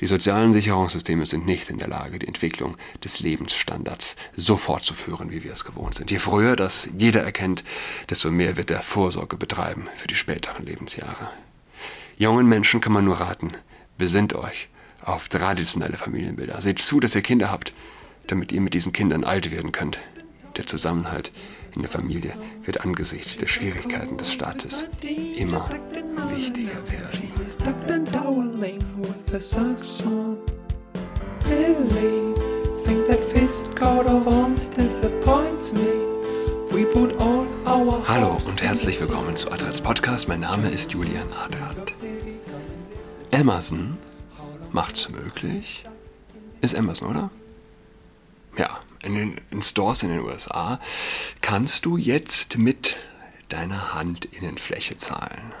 Die sozialen Sicherungssysteme sind nicht in der Lage, die Entwicklung des Lebensstandards so fortzuführen, wie wir es gewohnt sind. Je früher das jeder erkennt, desto mehr wird er Vorsorge betreiben für die späteren Lebensjahre. Jungen Menschen kann man nur raten, besinnt euch auf traditionelle Familienbilder. Seht zu, dass ihr Kinder habt, damit ihr mit diesen Kindern alt werden könnt. Der Zusammenhalt in der Familie wird angesichts der Schwierigkeiten des Staates immer wichtiger werden. Hallo und herzlich willkommen zu Adrats Podcast. Mein Name ist Julian Adrat. Amazon macht's möglich. Ist Amazon, oder? Ja, in den in Stores in den USA kannst du jetzt mit deiner Handinnenfläche zahlen.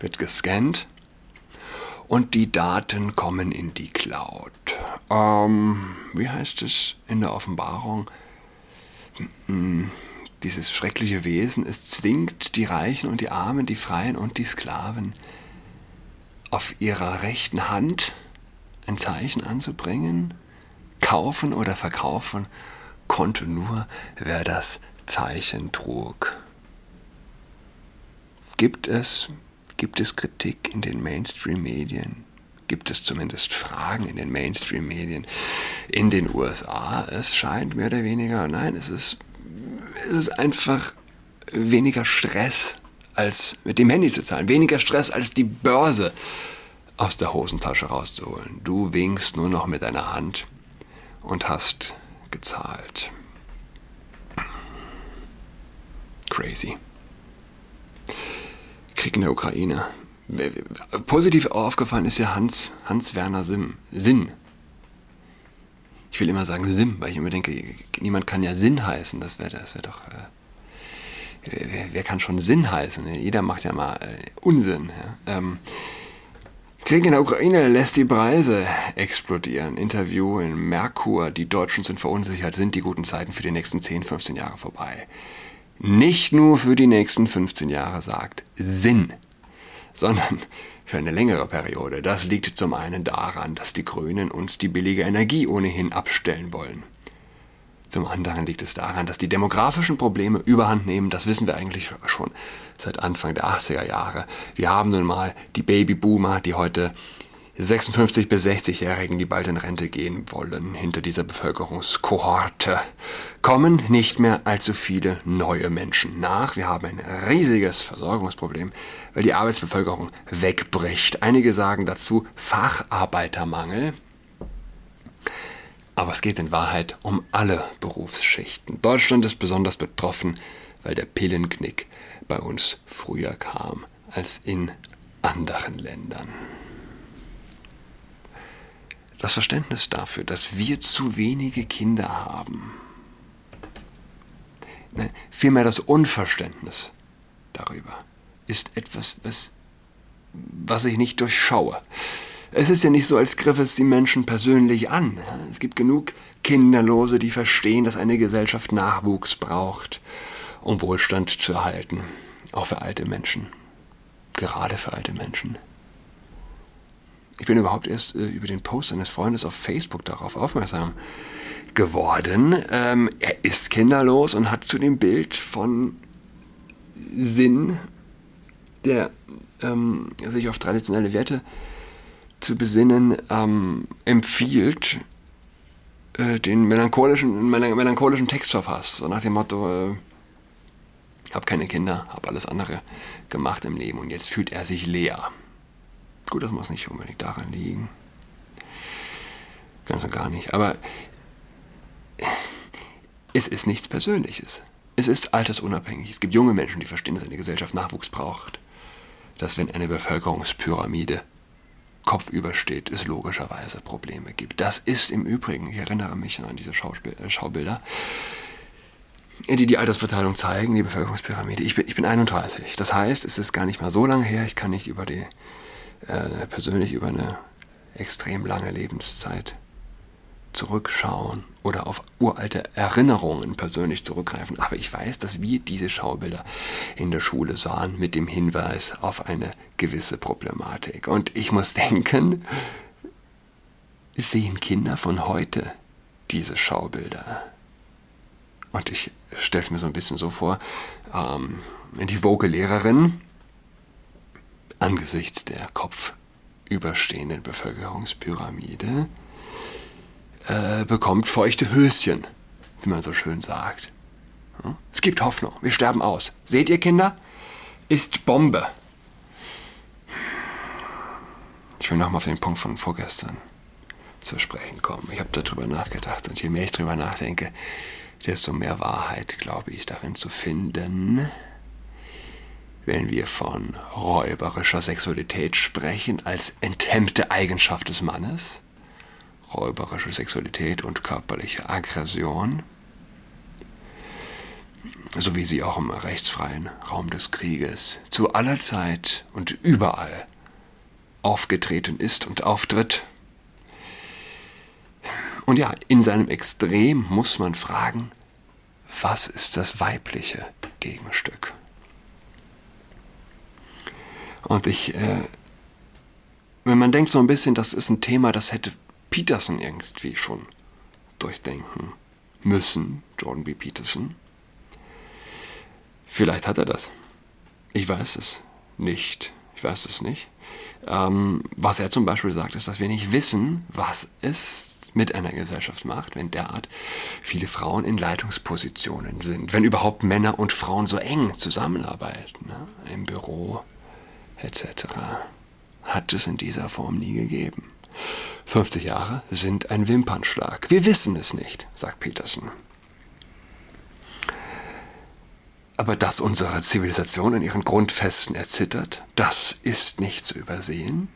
Wird gescannt und die Daten kommen in die Cloud. Ähm, wie heißt es in der Offenbarung? Hm, dieses schreckliche Wesen, es zwingt die Reichen und die Armen, die Freien und die Sklaven auf ihrer rechten Hand ein Zeichen anzubringen. Kaufen oder verkaufen konnte nur, wer das Zeichen trug. Gibt es, gibt es Kritik in den Mainstream-Medien? Gibt es zumindest Fragen in den Mainstream-Medien in den USA? Es scheint mehr oder weniger, nein, es ist, es ist einfach weniger Stress als mit dem Handy zu zahlen. Weniger Stress als die Börse aus der Hosentasche rauszuholen. Du winkst nur noch mit deiner Hand und hast gezahlt. Crazy. Krieg in der Ukraine. Positiv aufgefallen ist ja Hans, Hans-Werner Sim, Sinn. Ich will immer sagen Sim, weil ich immer denke, niemand kann ja Sinn heißen. Das wäre das wär doch. Äh, wer, wer, kann schon Sinn heißen? Jeder macht ja mal äh, Unsinn. Ja? Ähm, Krieg in der Ukraine lässt die Preise explodieren. Interview in Merkur. Die Deutschen sind verunsichert. Sind die guten Zeiten für die nächsten 10, 15 Jahre vorbei? Nicht nur für die nächsten 15 Jahre sagt Sinn, sondern für eine längere Periode. Das liegt zum einen daran, dass die Grünen uns die billige Energie ohnehin abstellen wollen. Zum anderen liegt es daran, dass die demografischen Probleme überhand nehmen. Das wissen wir eigentlich schon seit Anfang der 80er Jahre. Wir haben nun mal die Babyboomer, die heute 56 bis 60-Jährigen, die bald in Rente gehen wollen, hinter dieser Bevölkerungskohorte kommen nicht mehr allzu viele neue Menschen nach. Wir haben ein riesiges Versorgungsproblem, weil die Arbeitsbevölkerung wegbricht. Einige sagen dazu Facharbeitermangel. Aber es geht in Wahrheit um alle Berufsschichten. Deutschland ist besonders betroffen, weil der Pillenknick bei uns früher kam als in anderen Ländern. Das Verständnis dafür, dass wir zu wenige Kinder haben, ne, vielmehr das Unverständnis darüber, ist etwas, was, was ich nicht durchschaue. Es ist ja nicht so, als griff es die Menschen persönlich an. Es gibt genug Kinderlose, die verstehen, dass eine Gesellschaft Nachwuchs braucht, um Wohlstand zu erhalten. Auch für alte Menschen. Gerade für alte Menschen. Ich bin überhaupt erst äh, über den Post eines Freundes auf Facebook darauf aufmerksam geworden. Ähm, er ist kinderlos und hat zu dem Bild von Sinn, der ähm, sich auf traditionelle Werte zu besinnen ähm, empfiehlt, äh, den melancholischen, melancholischen Text verfasst. So nach dem Motto, äh, hab keine Kinder, hab alles andere gemacht im Leben und jetzt fühlt er sich leer. Gut, das muss nicht unbedingt daran liegen. Ganz und gar nicht. Aber es ist nichts Persönliches. Es ist altersunabhängig. Es gibt junge Menschen, die verstehen, dass eine Gesellschaft Nachwuchs braucht. Dass wenn eine Bevölkerungspyramide kopfüber steht, es logischerweise Probleme gibt. Das ist im Übrigen, ich erinnere mich an diese äh, Schaubilder, die die Altersverteilung zeigen, die Bevölkerungspyramide. Ich bin, ich bin 31. Das heißt, es ist gar nicht mal so lange her. Ich kann nicht über die, äh, persönlich über eine extrem lange Lebenszeit zurückschauen oder auf uralte Erinnerungen persönlich zurückgreifen. Aber ich weiß, dass wir diese Schaubilder in der Schule sahen mit dem Hinweis auf eine gewisse Problematik. Und ich muss denken, sehen Kinder von heute diese Schaubilder. Und ich stelle es mir so ein bisschen so vor, ähm, die Vogue-Lehrerin angesichts der kopfüberstehenden Bevölkerungspyramide äh, bekommt feuchte Höschen, wie man so schön sagt. Es gibt Hoffnung, wir sterben aus. Seht ihr, Kinder? Ist Bombe. Ich will nochmal auf den Punkt von vorgestern zu sprechen kommen. Ich habe darüber nachgedacht und je mehr ich darüber nachdenke, desto mehr Wahrheit glaube ich darin zu finden, wenn wir von räuberischer Sexualität sprechen als enthemmte Eigenschaft des Mannes, räuberische Sexualität und körperliche Aggression, so wie sie auch im rechtsfreien Raum des Krieges zu aller Zeit und überall aufgetreten ist und auftritt. Und ja, in seinem Extrem muss man fragen, was ist das weibliche Gegenstück? Und ich, äh, wenn man denkt so ein bisschen, das ist ein Thema, das hätte Peterson irgendwie schon durchdenken müssen, Jordan B. Peterson. Vielleicht hat er das. Ich weiß es nicht. Ich weiß es nicht. Ähm, was er zum Beispiel sagt, ist, dass wir nicht wissen, was es mit einer Gesellschaft macht, wenn derart viele Frauen in Leitungspositionen sind, wenn überhaupt Männer und Frauen so eng zusammenarbeiten, ne? im Büro etc. Hat es in dieser Form nie gegeben. 50 Jahre sind ein Wimpernschlag. Wir wissen es nicht, sagt Peterson. Aber dass unsere Zivilisation in ihren Grundfesten erzittert, das ist nicht zu übersehen.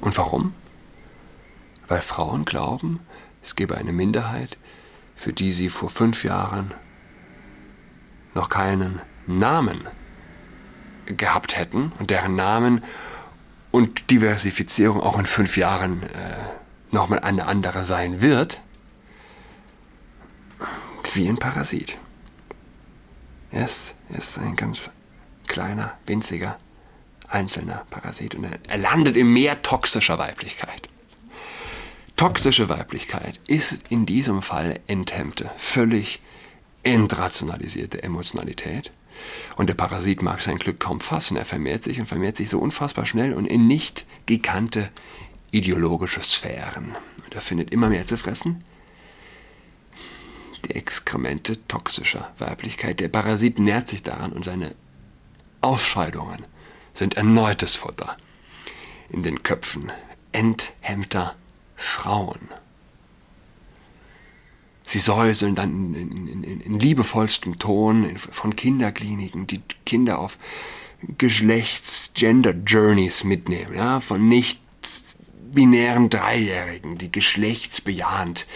Und warum? Weil Frauen glauben, es gebe eine Minderheit, für die sie vor fünf Jahren noch keinen Namen gehabt hätten und deren Namen und Diversifizierung auch in fünf Jahren äh, nochmal eine andere sein wird, wie ein Parasit. Er ist, er ist ein ganz kleiner, winziger, einzelner Parasit und er, er landet im Meer toxischer Weiblichkeit. Toxische Weiblichkeit ist in diesem Fall enthemmte, völlig entrationalisierte Emotionalität. Und der Parasit mag sein Glück kaum fassen. Er vermehrt sich und vermehrt sich so unfassbar schnell und in nicht gekannte ideologische Sphären. Und er findet immer mehr zu fressen, die Exkremente toxischer Weiblichkeit. Der Parasit nährt sich daran und seine Ausscheidungen sind erneutes Futter in den Köpfen enthemmter Frauen. Sie säuseln dann in, in, in, liebevollstem Ton von Kinderkliniken, die Kinder auf Geschlechts-Gender-Journeys mitnehmen, ja, von nicht binären Dreijährigen, die geschlechtsbejahend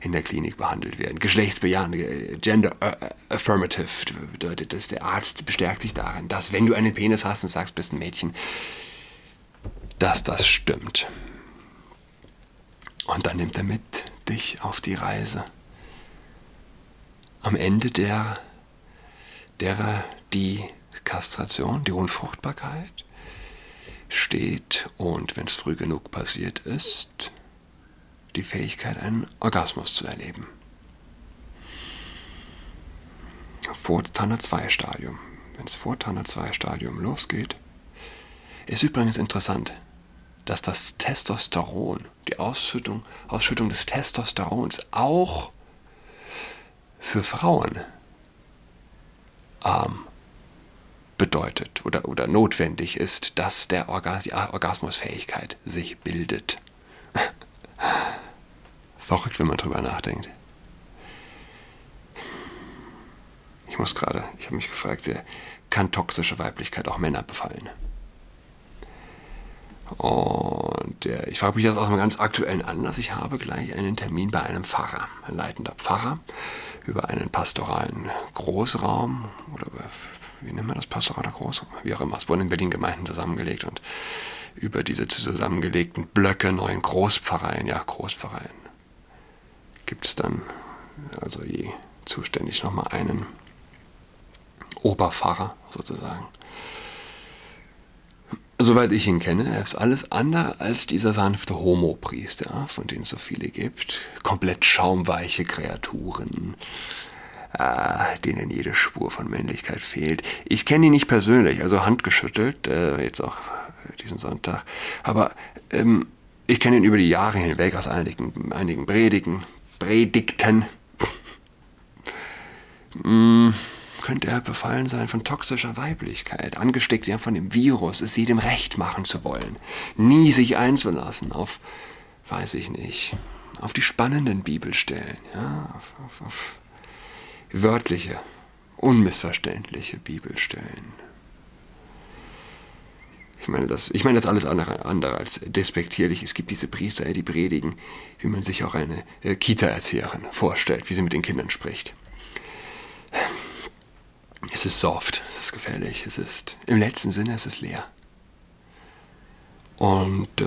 in der Klinik behandelt werden. Geschlechtsbejahend, äh, gender affirmative bedeutet das, der Arzt bestärkt sich darin, dass wenn du einen Penis hast und sagst, bist ein Mädchen, dass das stimmt. Und dann nimmt er mit dich auf die Reise. Am Ende der, derer die Kastration, die Unfruchtbarkeit, steht und wenn es früh genug passiert ist, die Fähigkeit, einen Orgasmus zu erleben. Vor Tanner 2 Stadium. Wenn es vor Tanner 2 Stadium losgeht, ist übrigens interessant, dass das Testosteron, die Ausschüttung, Ausschüttung des Testosterons auch für Frauen ähm, bedeutet oder, oder notwendig ist, dass der Orgas die Orgasmusfähigkeit sich bildet. Verrückt, wenn man drüber nachdenkt. Ich muss gerade, ich habe mich gefragt, kann toxische Weiblichkeit auch Männer befallen? Und äh, ich frage mich jetzt aus einem ganz aktuellen Anlass. Ich habe gleich einen Termin bei einem Pfarrer, ein leitender Pfarrer, über einen pastoralen Großraum oder wie nennt man das, pastoraler Groß, wie auch immer. Es wurden in Berlin Gemeinden zusammengelegt und über diese zusammengelegten Blöcke neuen Großpfarreien, ja Großpfarreien, gibt es dann also je zuständig nochmal einen Oberpfarrer sozusagen. Soweit ich ihn kenne, er ist alles andere als dieser sanfte Homo-Priester, von denen es so viele gibt. Komplett schaumweiche Kreaturen, äh, denen jede Spur von Männlichkeit fehlt. Ich kenne ihn nicht persönlich, also handgeschüttelt, äh, jetzt auch diesen Sonntag. Aber ähm, ich kenne ihn über die Jahre hinweg aus einigen, einigen Predigen, Predigten. mm könnte er befallen sein von toxischer Weiblichkeit, angesteckt ja von dem Virus, es jedem recht machen zu wollen, nie sich einzulassen auf, weiß ich nicht, auf die spannenden Bibelstellen, ja, auf, auf, auf wörtliche, unmissverständliche Bibelstellen. Ich meine, das, ich meine das alles andere, andere als despektierlich. Es gibt diese Priester, die predigen, wie man sich auch eine äh, Kita-Erzieherin vorstellt, wie sie mit den Kindern spricht. Es ist soft, es ist gefährlich, es ist im letzten Sinne, es ist leer. Und äh,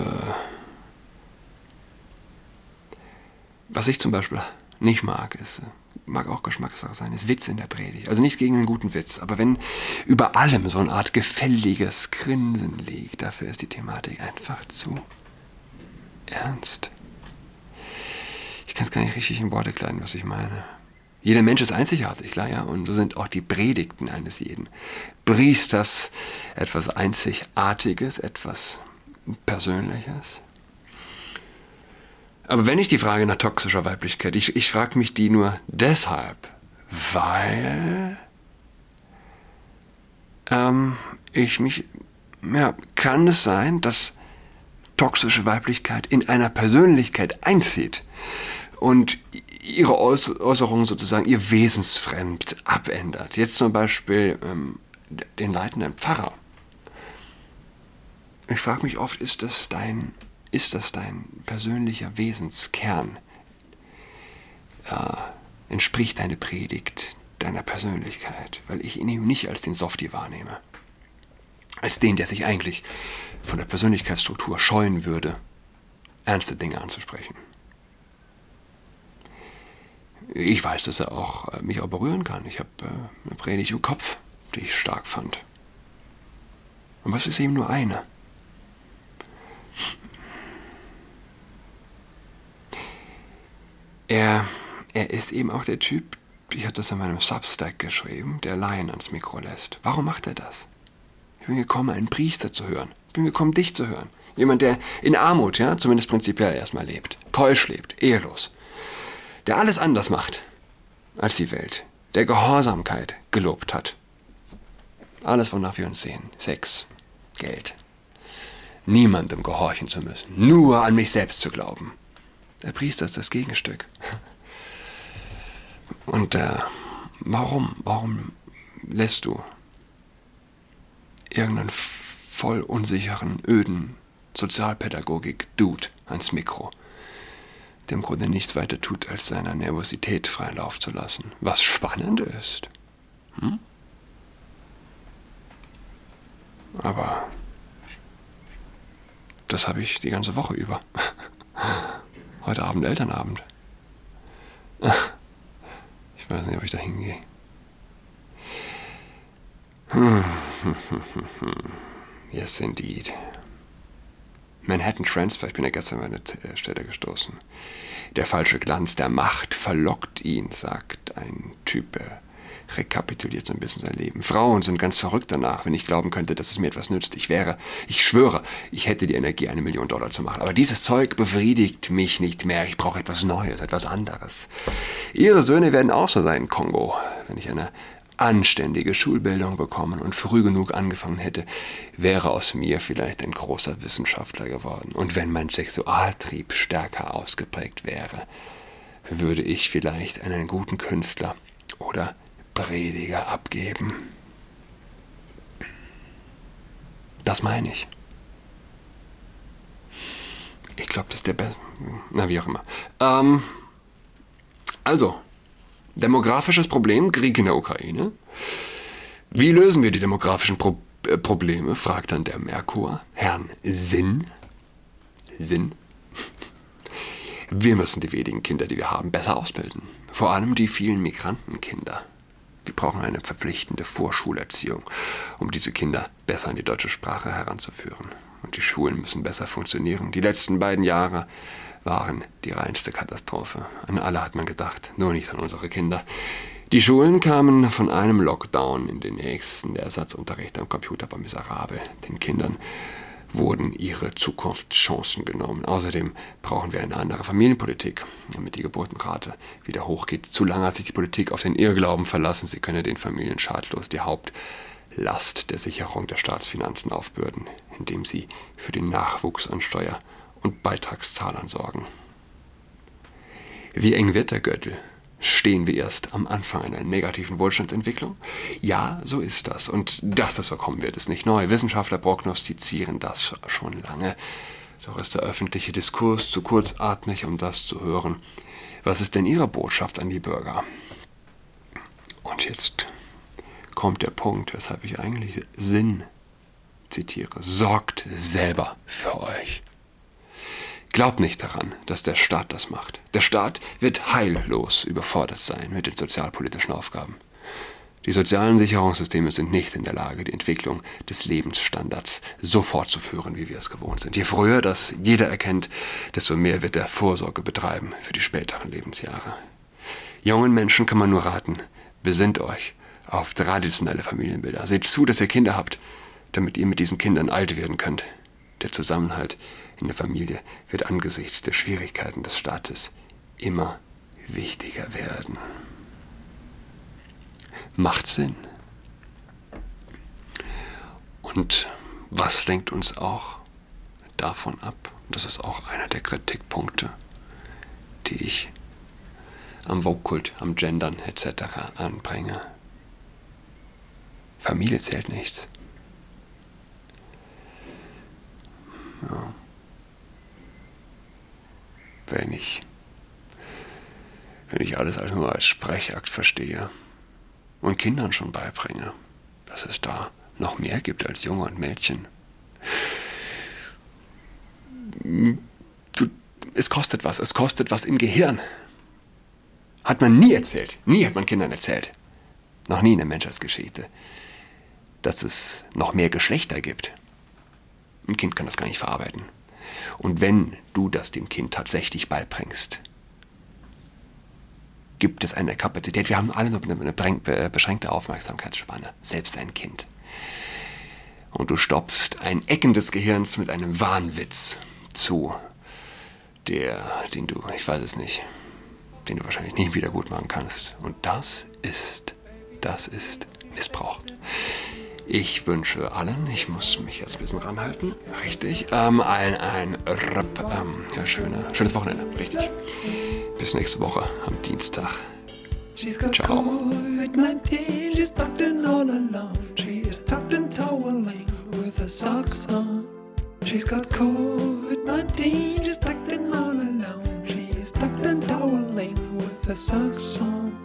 was ich zum Beispiel nicht mag, ist, mag auch Geschmackssache sein, ist Witz in der Predigt. Also nichts gegen einen guten Witz, aber wenn über allem so eine Art gefälliges Grinsen liegt, dafür ist die Thematik einfach zu ernst. Ich kann es gar nicht richtig in Worte kleiden, was ich meine. Jeder Mensch ist einzigartig, klar, ja, und so sind auch die Predigten eines jeden. Priesters etwas Einzigartiges, etwas Persönliches. Aber wenn ich die Frage nach toxischer Weiblichkeit, ich, ich frage mich die nur deshalb, weil ähm, ich mich, ja, kann es sein, dass toxische Weiblichkeit in einer Persönlichkeit einzieht? Und ihre Äußerungen sozusagen ihr Wesensfremd abändert. Jetzt zum Beispiel ähm, den leitenden Pfarrer. Ich frage mich oft, ist das dein, ist das dein persönlicher Wesenskern? Äh, entspricht deine Predigt deiner Persönlichkeit? Weil ich ihn eben nicht als den Softie wahrnehme. Als den, der sich eigentlich von der Persönlichkeitsstruktur scheuen würde, ernste Dinge anzusprechen ich weiß, dass er auch äh, mich auch berühren kann. Ich habe äh, eine Predigt im Kopf, die ich stark fand. Aber es ist eben nur eine. Er, er ist eben auch der Typ, ich hatte das in meinem Substack geschrieben, der Laien ans Mikro lässt. Warum macht er das? Ich bin gekommen, einen Priester zu hören. Ich bin gekommen, dich zu hören. Jemand, der in Armut, ja, zumindest prinzipiell erstmal lebt. Keusch lebt, ehelos der alles anders macht als die Welt, der Gehorsamkeit gelobt hat. Alles, wonach wir uns sehen. Sex, Geld. Niemandem gehorchen zu müssen, nur an mich selbst zu glauben. Der Priester ist das Gegenstück. Und äh, warum, warum lässt du irgendeinen voll unsicheren, öden Sozialpädagogik-Dude ans Mikro? Der im Grunde nichts weiter tut, als seiner Nervosität freien Lauf zu lassen. Was spannend ist. Hm? Aber das habe ich die ganze Woche über. Heute Abend Elternabend. Ich weiß nicht, ob ich da hingehe. Yes, indeed. Manhattan Transfer, ich bin ja gestern an eine äh, Stelle gestoßen. Der falsche Glanz der Macht verlockt ihn, sagt ein Typ. Er rekapituliert so ein bisschen sein Leben. Frauen sind ganz verrückt danach, wenn ich glauben könnte, dass es mir etwas nützt. Ich wäre, ich schwöre, ich hätte die Energie, eine Million Dollar zu machen. Aber dieses Zeug befriedigt mich nicht mehr. Ich brauche etwas Neues, etwas anderes. Ihre Söhne werden auch so sein, Kongo. Wenn ich eine anständige Schulbildung bekommen und früh genug angefangen hätte, wäre aus mir vielleicht ein großer Wissenschaftler geworden. Und wenn mein Sexualtrieb stärker ausgeprägt wäre, würde ich vielleicht einen guten Künstler oder Prediger abgeben. Das meine ich. Ich glaube, das ist der beste. Na, wie auch immer. Ähm, also, Demografisches Problem, Krieg in der Ukraine. Wie lösen wir die demografischen Pro äh, Probleme? fragt dann der Merkur Herrn Sinn. Sinn. Wir müssen die wenigen Kinder, die wir haben, besser ausbilden. Vor allem die vielen Migrantenkinder. brauchen eine verpflichtende Vorschulerziehung, um diese Kinder besser an die deutsche Sprache heranzuführen. Und die Schulen müssen besser funktionieren. Die letzten beiden Jahre waren die reinste Katastrophe. An alle hat man gedacht, nur nicht an unsere Kinder. Die Schulen kamen von einem Lockdown in den nächsten. Der Ersatzunterricht am Computer war miserabel. Den Kindern wurden ihre Zukunftschancen genommen. Außerdem brauchen wir eine andere Familienpolitik, damit die Geburtenrate wieder hochgeht. Zu lange hat sich die Politik auf den Irrglauben verlassen, sie könne den Familien schadlos die Hauptlast der Sicherung der Staatsfinanzen aufbürden, indem sie für den Nachwuchs an Steuer- und Beitragszahlern sorgen. Wie eng wird der Gürtel? Stehen wir erst am Anfang einer negativen Wohlstandsentwicklung? Ja, so ist das. Und dass es so kommen wird, ist nicht neu. Wissenschaftler prognostizieren das schon lange. Doch ist der öffentliche Diskurs zu kurzatmig, um das zu hören. Was ist denn Ihre Botschaft an die Bürger? Und jetzt kommt der Punkt, weshalb ich eigentlich Sinn zitiere. Sorgt selber für euch. Glaubt nicht daran, dass der Staat das macht. Der Staat wird heillos überfordert sein mit den sozialpolitischen Aufgaben. Die sozialen Sicherungssysteme sind nicht in der Lage, die Entwicklung des Lebensstandards so fortzuführen, wie wir es gewohnt sind. Je früher das jeder erkennt, desto mehr wird er Vorsorge betreiben für die späteren Lebensjahre. Jungen Menschen kann man nur raten, besinnt euch auf traditionelle Familienbilder. Seht zu, dass ihr Kinder habt, damit ihr mit diesen Kindern alt werden könnt. Der Zusammenhalt in der Familie wird angesichts der Schwierigkeiten des Staates immer wichtiger werden. Macht Sinn. Und was lenkt uns auch davon ab? Das ist auch einer der Kritikpunkte, die ich am Vokult, am Gendern etc. anbringe. Familie zählt nichts. Ja wenn ich, wenn ich alles als nur als Sprechakt verstehe und Kindern schon beibringe, dass es da noch mehr gibt als Junge und Mädchen. Du, es kostet was, es kostet was im Gehirn. Hat man nie erzählt, nie hat man Kindern erzählt, noch nie in der Menschheitsgeschichte, dass es noch mehr Geschlechter gibt. Ein Kind kann das gar nicht verarbeiten. Und wenn du das dem Kind tatsächlich beibringst, gibt es eine Kapazität. Wir haben alle nur eine beschränkte Aufmerksamkeitsspanne, selbst ein Kind. Und du stopfst ein Ecken des Gehirns mit einem Wahnwitz zu, der, den du, ich weiß es nicht, den du wahrscheinlich nicht wieder gut machen kannst. Und das ist, das ist Missbrauch. Ich wünsche allen, ich muss mich jetzt ein bisschen ranhalten, richtig, ähm, allen ein Röp, ähm, ja, schöne, schönes Wochenende, richtig. Bis nächste Woche am Dienstag. She's got Ciao. COVID-19, she's tucked in all alone. She is tucked in toweling with her socks on. She's got COVID-19, she's tucked in all alone. She is tucked in toweling with her socks on.